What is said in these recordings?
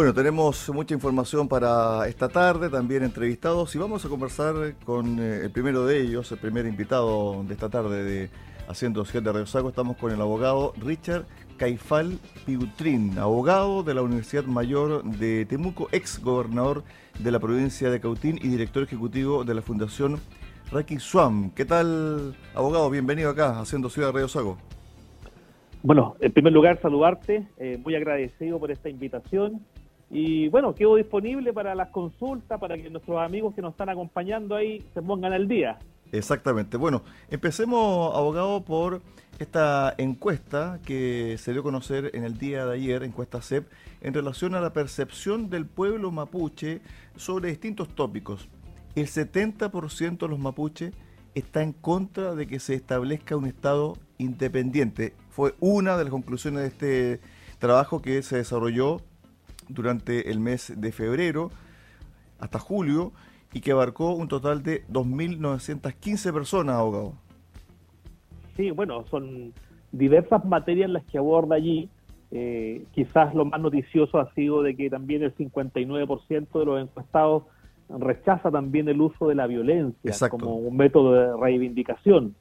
Bueno, tenemos mucha información para esta tarde, también entrevistados, y vamos a conversar con eh, el primero de ellos, el primer invitado de esta tarde de Haciendo Ciudad de Radio Sago. Estamos con el abogado Richard Caifal Piutrin, abogado de la Universidad Mayor de Temuco, ex gobernador de la provincia de Cautín y director ejecutivo de la Fundación Raki Swam. ¿Qué tal, abogado? Bienvenido acá, Haciendo Ciudad de Radio Sago. Bueno, en primer lugar, saludarte, eh, muy agradecido por esta invitación y bueno, quedo disponible para las consultas, para que nuestros amigos que nos están acompañando ahí se pongan al día. Exactamente. Bueno, empecemos, abogado, por esta encuesta que se dio a conocer en el día de ayer, encuesta CEP, en relación a la percepción del pueblo mapuche sobre distintos tópicos. El 70% de los mapuches está en contra de que se establezca un Estado independiente. Fue una de las conclusiones de este trabajo que se desarrolló durante el mes de febrero hasta julio y que abarcó un total de 2.915 personas, abogado. Sí, bueno, son diversas materias las que aborda allí. Eh, quizás lo más noticioso ha sido de que también el 59% de los encuestados rechaza también el uso de la violencia como un método de reivindicación.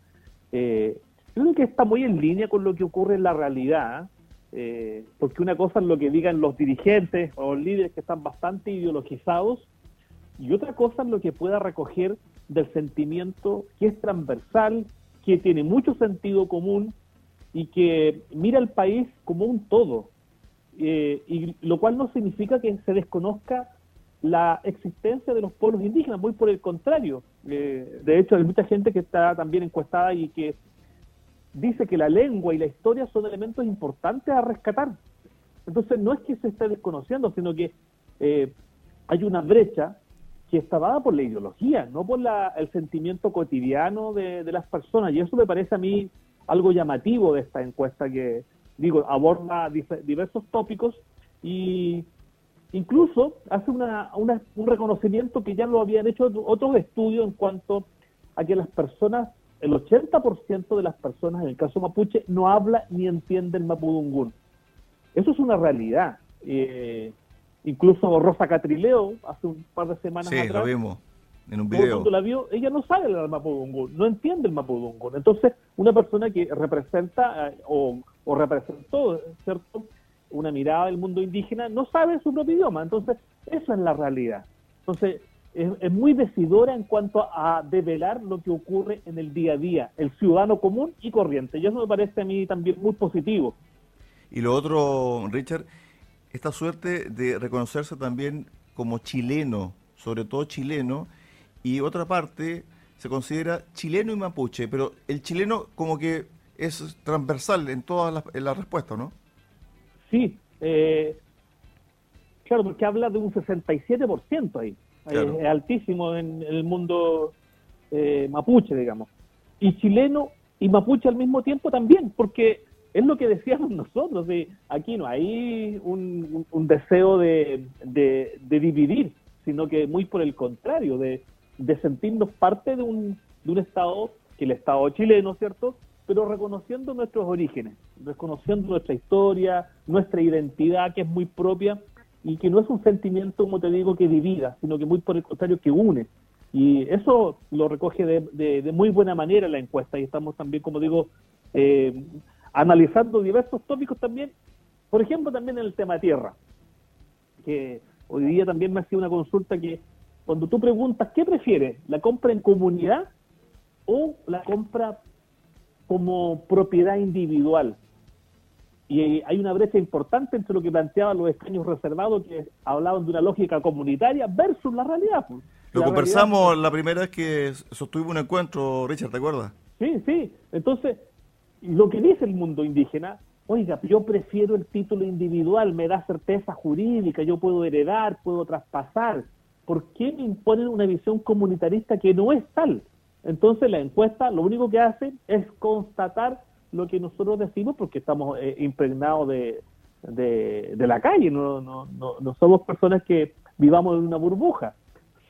Eh, creo que está muy en línea con lo que ocurre en la realidad. Eh, porque una cosa es lo que digan los dirigentes o los líderes que están bastante ideologizados, y otra cosa es lo que pueda recoger del sentimiento que es transversal, que tiene mucho sentido común y que mira al país como un todo, eh, y lo cual no significa que se desconozca la existencia de los pueblos indígenas, muy por el contrario. Eh, de hecho, hay mucha gente que está también encuestada y que dice que la lengua y la historia son elementos importantes a rescatar. Entonces no es que se esté desconociendo, sino que eh, hay una brecha que está dada por la ideología, no por el sentimiento cotidiano de, las personas. Y eso me parece a mí algo llamativo de esta encuesta que, digo, aborda diversos tópicos y incluso hace una, un reconocimiento que ya lo habían hecho otros estudios en cuanto a que las personas el 80% de las personas en el caso mapuche no habla ni entiende el mapudungún. Eso es una realidad. Eh, incluso Rosa Catrileo, hace un par de semanas sí, lo vimos en un video. Cuando la vio, ella no sabe el mapudungún, no entiende el mapudungún. Entonces, una persona que representa eh, o, o representó, ¿cierto?, una mirada del mundo indígena, no sabe su propio idioma. Entonces, eso es la realidad. Entonces, es, muy decidora en cuanto a develar lo que ocurre en el día a día, el ciudadano común y corriente. Y eso me parece a mí también muy positivo. Y lo otro, Richard, esta suerte de reconocerse también como chileno, sobre todo chileno, y otra parte se considera chileno y mapuche, pero el chileno como que es transversal en todas las, en respuestas, ¿no? Sí, eh, claro, porque habla de un 67% ahí es altísimo en, el mundo eh, mapuche, digamos. Y chileno y mapuche al mismo tiempo también, porque es lo que decíamos nosotros, de aquí no hay un, deseo de, dividir, sino que muy por el contrario, de, sentirnos parte de un, de un Estado, que el Estado chileno, ¿cierto? Pero reconociendo nuestros orígenes, reconociendo nuestra historia, nuestra identidad, que es muy propia y que no es un sentimiento, como te digo, que divida, sino que muy por el contrario que une. Y eso lo recoge de, de, muy buena manera la encuesta y estamos también, como digo, eh, analizando diversos tópicos también, por ejemplo, también en el tema tierra, que hoy día también me ha sido una consulta que cuando tú preguntas, ¿qué prefieres? ¿La compra en comunidad o la compra como propiedad individual? Y hay una brecha importante entre lo que planteaban los escaños reservados, que hablaban de una lógica comunitaria, versus la realidad. Pues. Lo conversamos la primera vez que sostuvimos un encuentro, Richard, ¿te acuerdas? Sí, sí. Entonces, lo que dice el mundo indígena, oiga, yo prefiero el título individual, me da certeza jurídica, yo puedo heredar, puedo traspasar. ¿Por qué me imponen una visión comunitarista que no es tal? Entonces la encuesta lo único que hace es constatar lo que nosotros decimos porque estamos eh, impregnados de, de, la calle, no, no, no, somos personas que vivamos en una burbuja.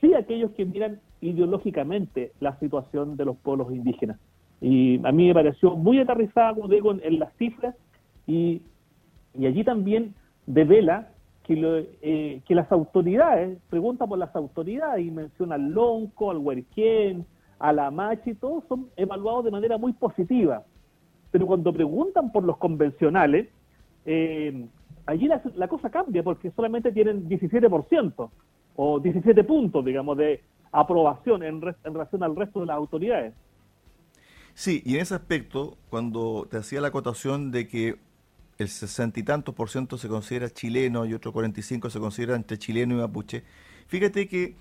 Sí aquellos que miran ideológicamente la situación de los pueblos indígenas. Y a mí me pareció muy aterrizada, como digo, en, las cifras y, y allí también devela que, eh, que las autoridades, pregunta por las autoridades y menciona al Lonco, al Huerquén, a la Machi, todos son evaluados de manera muy positiva. Pero cuando preguntan por los convencionales, eh, allí la, cosa cambia porque solamente tienen 17% o 17 puntos, digamos, de aprobación en, en relación al resto de las autoridades. Sí, y en ese aspecto, cuando te hacía la acotación de que el sesenta y tantos por ciento se considera chileno y otro 45 se considera entre chileno y mapuche, fíjate que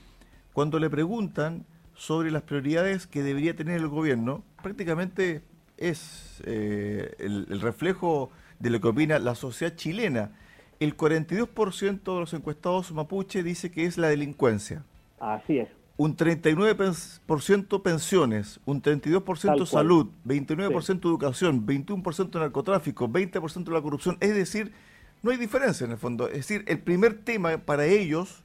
cuando le preguntan sobre las prioridades que debería tener el gobierno, prácticamente es eh, el, reflejo de lo que opina la sociedad chilena. El 42% de los encuestados mapuche dice que es la delincuencia. Así es. Un 39% pensiones, un 32% salud, 29% educación, 21% narcotráfico, 20% la corrupción. Es decir, no hay diferencia en el fondo. Es decir, el primer tema para ellos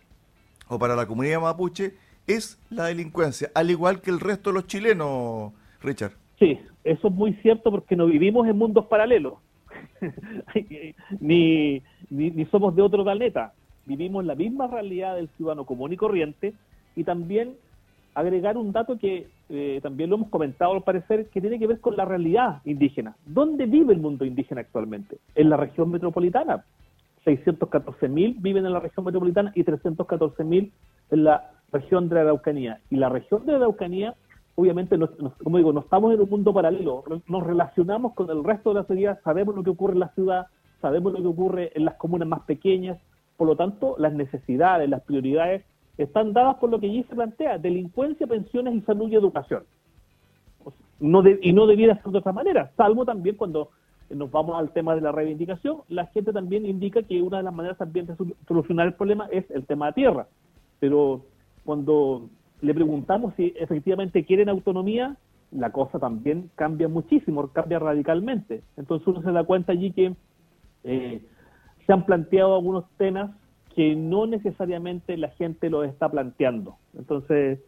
o para la comunidad mapuche es la delincuencia, al igual que el resto de los chilenos, Richard. Sí, eso es muy cierto porque no vivimos en mundos paralelos, ni, ni, somos de otro planeta. Vivimos la misma realidad del ciudadano común y corriente y también agregar un dato que eh, también lo hemos comentado al parecer, que tiene que ver con la realidad indígena. ¿Dónde vive el mundo indígena actualmente? En la región metropolitana. 614.000 viven en la región metropolitana y 314.000 en la región de la Araucanía. Y la región de la Araucanía, obviamente, como digo, no estamos en un mundo paralelo, nos relacionamos con el resto de la sociedad, sabemos lo que ocurre en la ciudad, sabemos lo que ocurre en las comunas más pequeñas, por lo tanto, las necesidades, las prioridades están dadas por lo que allí se plantea, delincuencia, pensiones y salud y educación. No y no debiera ser de otra manera, salvo también cuando nos vamos al tema de la reivindicación, la gente también indica que una de las maneras también de solucionar el problema es el tema de tierra. Pero cuando le preguntamos si efectivamente quieren autonomía, la cosa también cambia muchísimo, cambia radicalmente. Entonces uno se da cuenta allí que eh, se han planteado algunos temas que no necesariamente la gente los está planteando. Entonces,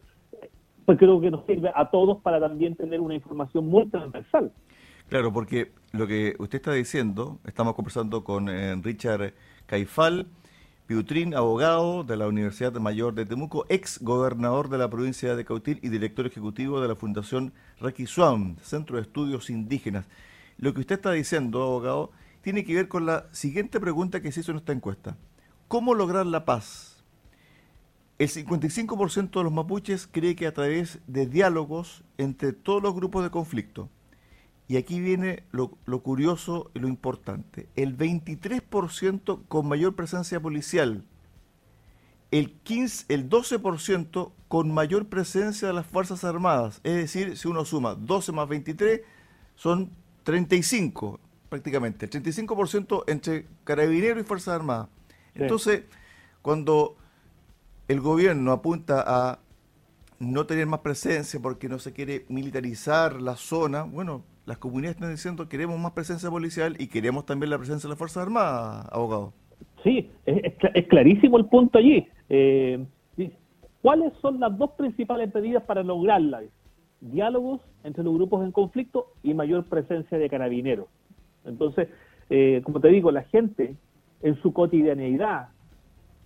pues creo que nos sirve a todos para también tener una información muy transversal. Claro, porque lo que usted está diciendo, estamos conversando con eh, Richard Caifal, Piutrín, abogado de la Universidad Mayor de Temuco, ex gobernador de la provincia de Cautín y director ejecutivo de la Fundación Raquisuam, Centro de Estudios Indígenas. Lo que usted está diciendo, abogado, tiene que ver con la siguiente pregunta que se hizo en esta encuesta. ¿Cómo lograr la paz? El 55% de los mapuches cree que a través de diálogos entre todos los grupos de conflicto. Y aquí viene lo, curioso y lo importante. El 23% con mayor presencia policial. El, 15, el 12% con mayor presencia de las Fuerzas Armadas. Es decir, si uno suma 12 más 23, son 35 prácticamente. El 35% entre carabineros y Fuerzas Armadas. Entonces, cuando el gobierno apunta a no tener más presencia porque no se quiere militarizar la zona, bueno, las comunidades están diciendo queremos más presencia policial y queremos también la presencia de las Fuerzas Armadas, abogado. Sí, es, clarísimo el punto allí. Eh, ¿Cuáles son las dos principales medidas para lograrla? Diálogos entre los grupos en conflicto y mayor presencia de carabineros. Entonces, eh, como te digo, la gente en su cotidianeidad,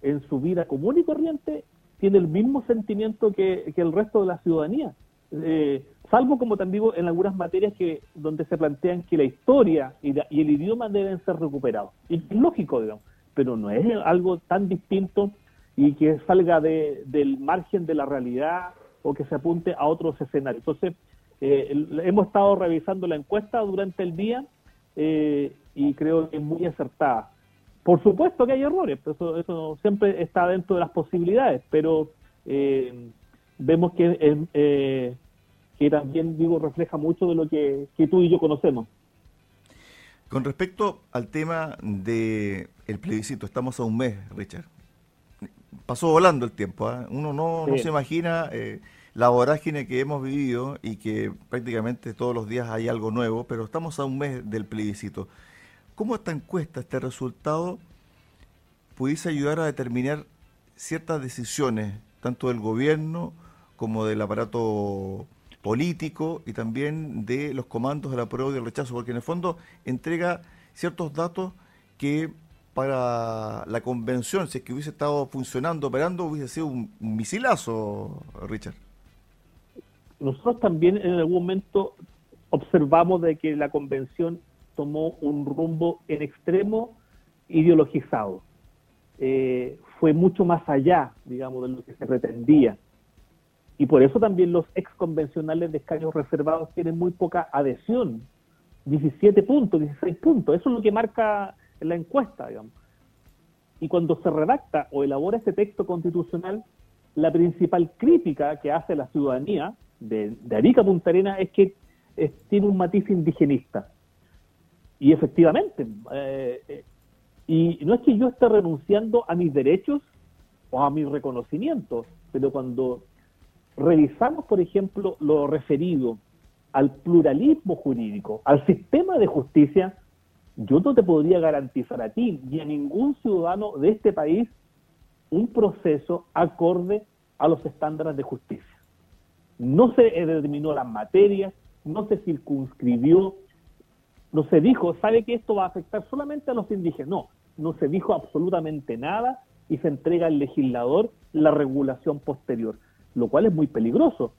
en su vida común y corriente, tiene el mismo sentimiento que, el resto de la ciudadanía. Eh, salvo como también digo en algunas materias que donde se plantean que la historia y, el idioma deben ser recuperados. Es lógico, digamos, pero no es algo tan distinto y que salga del margen de la realidad o que se apunte a otros escenarios. Entonces, eh, hemos estado revisando la encuesta durante el día eh, y creo que es muy acertada. Por supuesto que hay errores, eso, eso siempre está dentro de las posibilidades, pero eh, vemos que que también digo refleja mucho de lo que, tú y yo conocemos. Con respecto al tema del el plebiscito, estamos a un mes, Richard. Pasó volando el tiempo, ¿ah? uno no, no, se imagina eh, la vorágine que hemos vivido y que prácticamente todos los días hay algo nuevo, pero estamos a un mes del plebiscito. ¿Cómo esta encuesta, este resultado, pudiese ayudar a determinar ciertas decisiones, tanto del gobierno como del aparato político y también de los comandos de la prueba y del rechazo, porque en el fondo entrega ciertos datos que para la convención, si es que hubiese estado funcionando, operando, hubiese sido un, misilazo, Richard. Nosotros también en algún momento observamos de que la convención tomó un rumbo en extremo ideologizado. Eh, fue mucho más allá, digamos, de lo que se pretendía. Y por eso también los ex convencionales de escaños reservados tienen muy poca adhesión. 17 puntos, 16 puntos. Eso es lo que marca la encuesta, digamos. Y cuando se redacta o elabora este texto constitucional, la principal crítica que hace la ciudadanía de, Arica Punta Arena es que tiene un matiz indigenista. Y efectivamente, eh, eh, y no es que yo esté renunciando a mis derechos o a mis reconocimientos, pero cuando revisamos, por ejemplo, lo referido al pluralismo jurídico, al sistema de justicia, yo no te podría garantizar a ti ni a ningún ciudadano de este país un proceso acorde a los estándares de justicia. No se determinó las materias, no se circunscribió, no se dijo, sabe que esto va a afectar solamente a los indígenas. No, no se dijo absolutamente nada y se entrega al legislador la regulación posterior, lo cual es muy peligroso.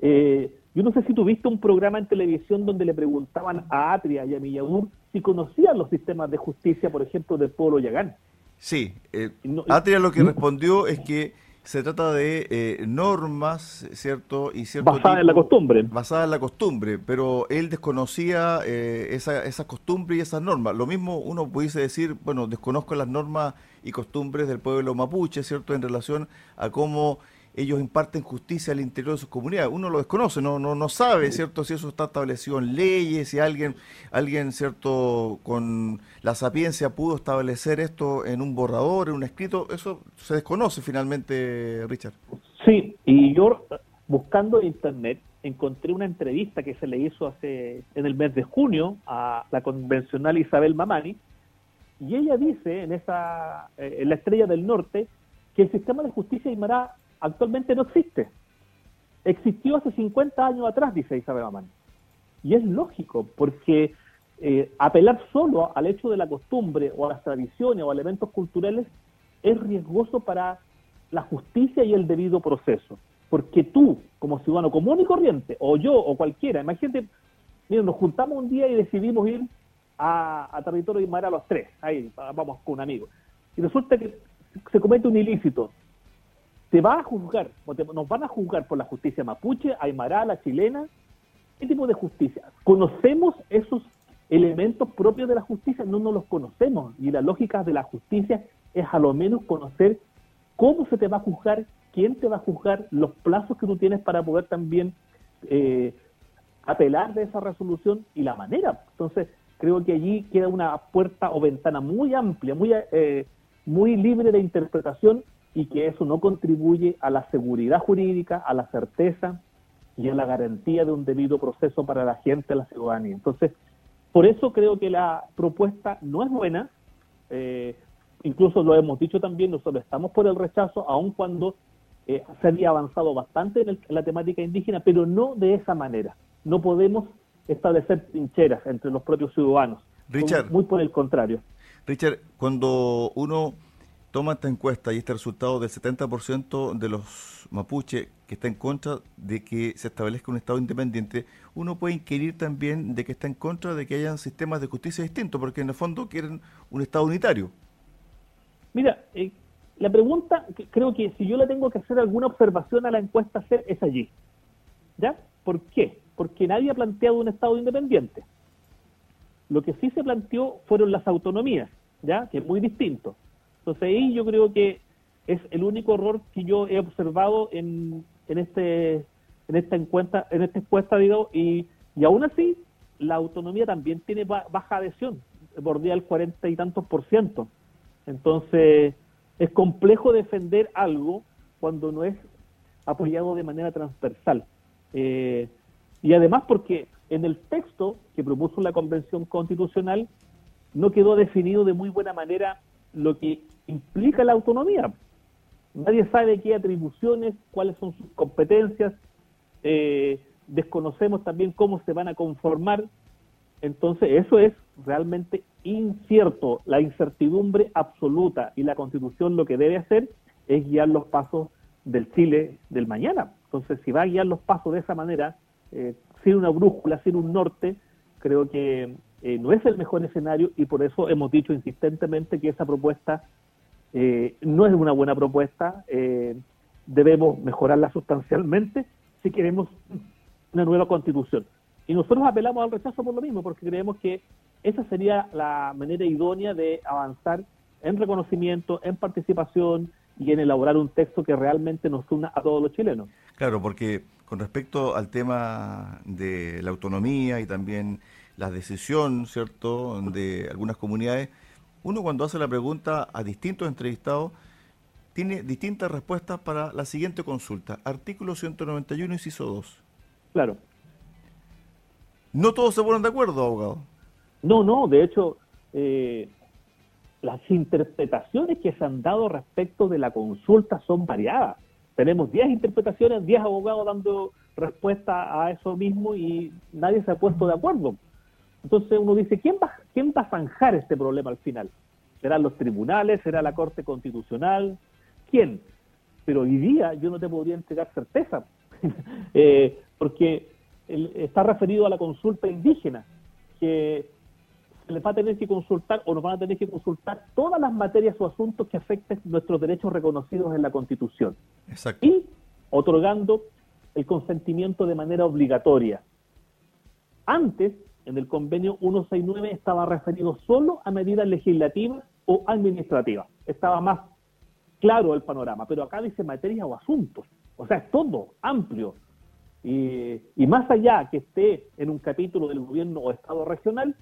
Eh, yo no sé si tuviste un programa en televisión donde le preguntaban a Atria y a Milladur si conocían los sistemas de justicia, por ejemplo, del pueblo Yagán. Sí, eh, Atria lo que respondió es que se trata de eh, normas, ¿cierto? Y cierto basadas en la costumbre. Basadas en la costumbre, pero él desconocía eh, esa, esas costumbres y esas normas. Lo mismo uno pudiese decir, bueno, desconozco las normas y costumbres del pueblo mapuche, ¿cierto? En relación a cómo ellos imparten justicia al interior de sus comunidades. Uno lo desconoce, no, no, no sabe, ¿cierto?, si eso está establecido en leyes, si alguien, alguien, ¿cierto?, con la sapiencia pudo establecer esto en un borrador, en un escrito, eso se desconoce finalmente, Richard. Sí, y yo buscando en internet encontré una entrevista que se le hizo hace en el mes de junio a la convencional Isabel Mamani, y ella dice en esa eh, en la Estrella del Norte que el sistema de justicia Aymara actualmente no existe. Existió hace 50 años atrás, dice Isabel Amán. Y es lógico, porque eh, apelar solo al hecho de la costumbre o a las tradiciones o a elementos culturales es riesgoso para la justicia y el debido proceso. Porque tú, como ciudadano común y corriente, o yo, o cualquiera, imagínate, miren, nos juntamos un día y decidimos ir a, territorio de Mara los tres, ahí vamos con un amigo. Y resulta que se comete un ilícito, te va a juzgar, nos van a juzgar por la justicia mapuche, aymara, la chilena, ¿qué tipo de justicia? ¿Conocemos esos elementos propios de la justicia? No nos los conocemos y la lógica de la justicia es a lo menos conocer cómo se te va a juzgar, quién te va a juzgar, los plazos que tú tienes para poder también eh, apelar de esa resolución y la manera. Entonces, creo que allí queda una puerta o ventana muy amplia, muy, eh, muy libre de interpretación y que eso no contribuye a la seguridad jurídica, a la certeza y a la garantía de un debido proceso para la gente, la ciudadanía. Entonces, por eso creo que la propuesta no es buena, eh, incluso lo hemos dicho también, nosotros estamos por el rechazo, aun cuando eh, se había avanzado bastante en, la temática indígena, pero no de esa manera. No podemos establecer trincheras entre los propios ciudadanos. Richard. Muy por el contrario. Richard, cuando uno toma esta encuesta y este resultado del 70% de los mapuche que está en contra de que se establezca un Estado independiente, uno puede inquirir también de que está en contra de que hayan sistemas de justicia distintos, porque en el fondo quieren un Estado unitario. Mira, eh, la pregunta, creo que si yo le tengo que hacer alguna observación a la encuesta es allí. ¿Ya? ¿Por qué? Porque nadie ha planteado un Estado independiente. Lo que sí se planteó fueron las autonomías, ¿ya? Que es muy distinto. Entonces ahí yo creo que es el único error que yo he observado en, en este en esta encuesta, en esta encuesta, digo, y, y aún así la autonomía también tiene baja adhesión, bordea el cuarenta y tantos por ciento. Entonces, es complejo defender algo cuando no es apoyado de manera transversal. Eh, y además porque en el texto que propuso la Convención Constitucional no quedó definido de muy buena manera lo que implica la autonomía. Nadie sabe qué atribuciones, cuáles son sus competencias, eh, desconocemos también cómo se van a conformar. Entonces, eso es realmente incierto, la incertidumbre absoluta y la constitución lo que debe hacer es guiar los pasos del Chile del mañana. Entonces, si va a guiar los pasos de esa manera, eh, sin una brújula, sin un norte, creo que eh, no es el mejor escenario y por eso hemos dicho insistentemente que esa propuesta eh, no es una buena propuesta, debemos mejorarla sustancialmente si queremos una nueva constitución. Y nosotros apelamos al rechazo por lo mismo, porque creemos que esa sería la manera idónea de avanzar en reconocimiento, en participación, y en elaborar un texto que realmente nos una a todos los chilenos. Claro, porque con respecto al tema de la autonomía y también la decisión, ¿cierto?, de algunas comunidades, uno cuando hace la pregunta a distintos entrevistados tiene distintas respuestas para la siguiente consulta. Artículo 191, inciso 2. Claro. No todos se ponen de acuerdo, abogado. No, no, de hecho, eh, las interpretaciones que se han dado respecto de la consulta son variadas. Tenemos 10 interpretaciones, 10 abogados dando respuesta a eso mismo y nadie se ha puesto de acuerdo. Entonces uno dice, ¿quién va, quién va a zanjar este problema al final? ¿Serán los tribunales? ¿Será la Corte Constitucional? ¿Quién? Pero hoy día yo no te podría entregar certeza, eh, porque está referido a la consulta indígena, que se les va a tener que consultar o nos van a tener que consultar todas las materias o asuntos que afecten nuestros derechos reconocidos en la Constitución. Y otorgando el consentimiento de manera obligatoria. Antes, en el convenio 169 estaba referido solo a medidas legislativas o administrativas. Estaba más claro el panorama, pero acá dice materias o asuntos. O sea, es todo amplio. Y, y más allá que esté en un capítulo del gobierno o Estado regional,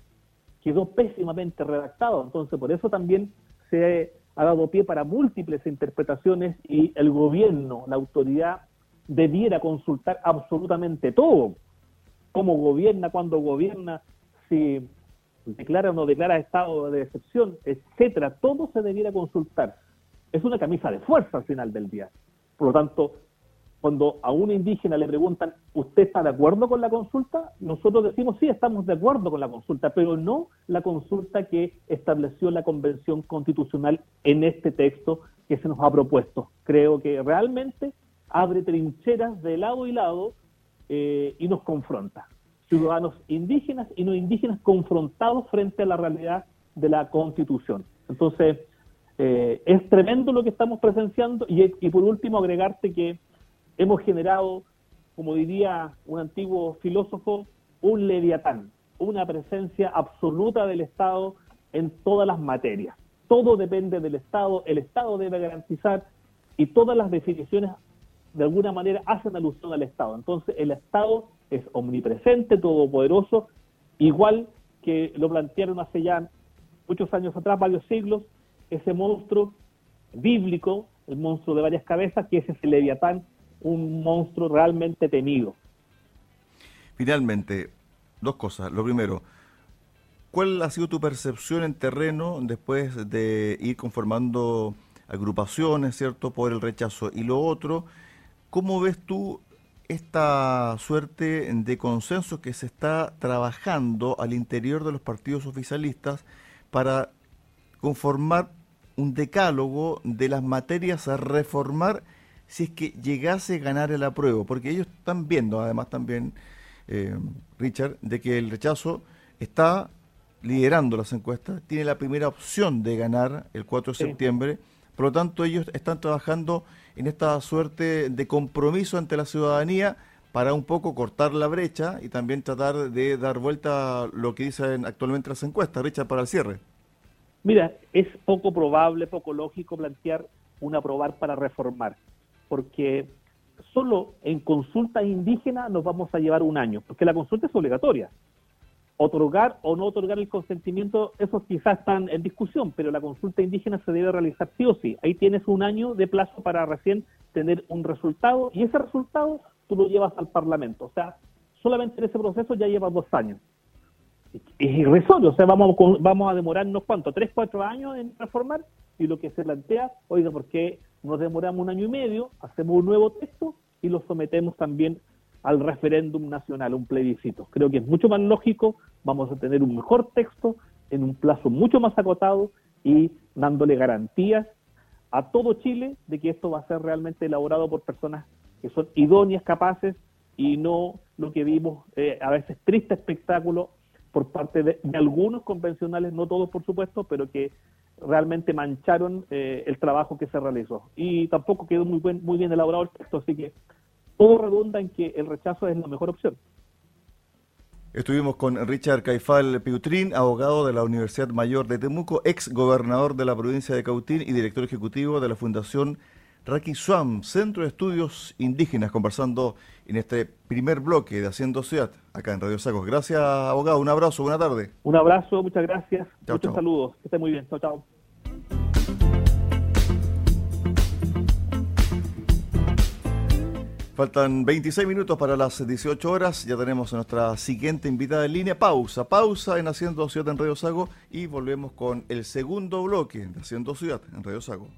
quedó pésimamente redactado. Entonces, por eso también se ha dado pie para múltiples interpretaciones y el gobierno, la autoridad, debiera consultar absolutamente todo. Cómo gobierna, cuándo gobierna, si declara o no declara estado de excepción, etcétera. Todo se debiera consultar. Es una camisa de fuerza al final del día. Por lo tanto, cuando a un indígena le preguntan, ¿usted está de acuerdo con la consulta? Nosotros decimos, sí, estamos de acuerdo con la consulta, pero no la consulta que estableció la Convención Constitucional en este texto que se nos ha propuesto. Creo que realmente abre trincheras de lado y lado eh, y nos confronta. Ciudadanos indígenas y no indígenas confrontados frente a la realidad de la Constitución. Entonces, eh, es tremendo lo que estamos presenciando y, y por último agregarte que hemos generado, como diría un antiguo filósofo, un leviatán, una presencia absoluta del Estado en todas las materias. Todo depende del Estado, el Estado debe garantizar y todas las definiciones de alguna manera hacen alusión al Estado. Entonces el Estado es omnipresente, todopoderoso, igual que lo plantearon hace ya muchos años atrás, varios siglos, ese monstruo bíblico, el monstruo de varias cabezas, que es ese leviatán un monstruo realmente temido. Finalmente, dos cosas. Lo primero, ¿cuál ha sido tu percepción en terreno después de ir conformando agrupaciones, ¿cierto?, por el rechazo. Y lo otro, ¿cómo ves tú esta suerte de consenso que se está trabajando al interior de los partidos oficialistas para conformar un decálogo de las materias a reformar si es que llegase a ganar el apruebo, porque ellos están viendo además también, eh, Richard, de que el rechazo está liderando las encuestas, tiene la primera opción de ganar el 4 de septiembre, por lo tanto ellos están trabajando en esta suerte de compromiso ante la ciudadanía para un poco cortar la brecha y también tratar de dar vuelta lo que dicen actualmente las encuestas. Richard, para el cierre. Mira, es poco probable, poco lógico plantear un aprobar para reformar porque solo en consulta indígena nos vamos a llevar un año, porque la consulta es obligatoria. Otorgar o no otorgar el consentimiento, eso quizás están en discusión, pero la consulta indígena se debe realizar sí o sí. Ahí tienes un año de plazo para recién tener un resultado y ese resultado tú lo llevas al Parlamento. O sea, solamente en ese proceso ya llevas dos años. Es irrisorio, o sea, vamos, vamos a demorarnos cuánto, tres, cuatro años en reformar y lo que se plantea, oiga, ¿por qué nos demoramos un año y medio, hacemos un nuevo texto y lo sometemos también al referéndum nacional, un plebiscito. Creo que es mucho más lógico, vamos a tener un mejor texto, en un plazo mucho más acotado y dándole garantías a todo Chile de que esto va a ser realmente elaborado por personas que son idóneas, capaces y no lo que vimos eh, a veces triste espectáculo por parte de, algunos convencionales, no todos por supuesto, pero que realmente mancharon eh, el trabajo que se realizó. Y tampoco quedó muy, buen, muy bien elaborado el texto, así que todo redunda en que el rechazo es la mejor opción. Estuvimos con Richard Caifal Piutrín, abogado de la Universidad Mayor de Temuco, ex gobernador de la provincia de Cautín y director ejecutivo de la Fundación Raki Swam, Centro de Estudios Indígenas, conversando en este primer bloque de Haciendo Ciudad, acá en Radio Sacos. Gracias, abogado. Un abrazo, buena tarde. Un abrazo, muchas gracias. Muchos saludos. Que esté muy bien. Chao, chao. Faltan 26 minutos para las 18 horas. Ya tenemos a nuestra siguiente invitada en línea. Pausa, pausa en Haciendo Ciudad en Radio Sago y volvemos con el segundo bloque de Haciendo Ciudad en Radio Sago.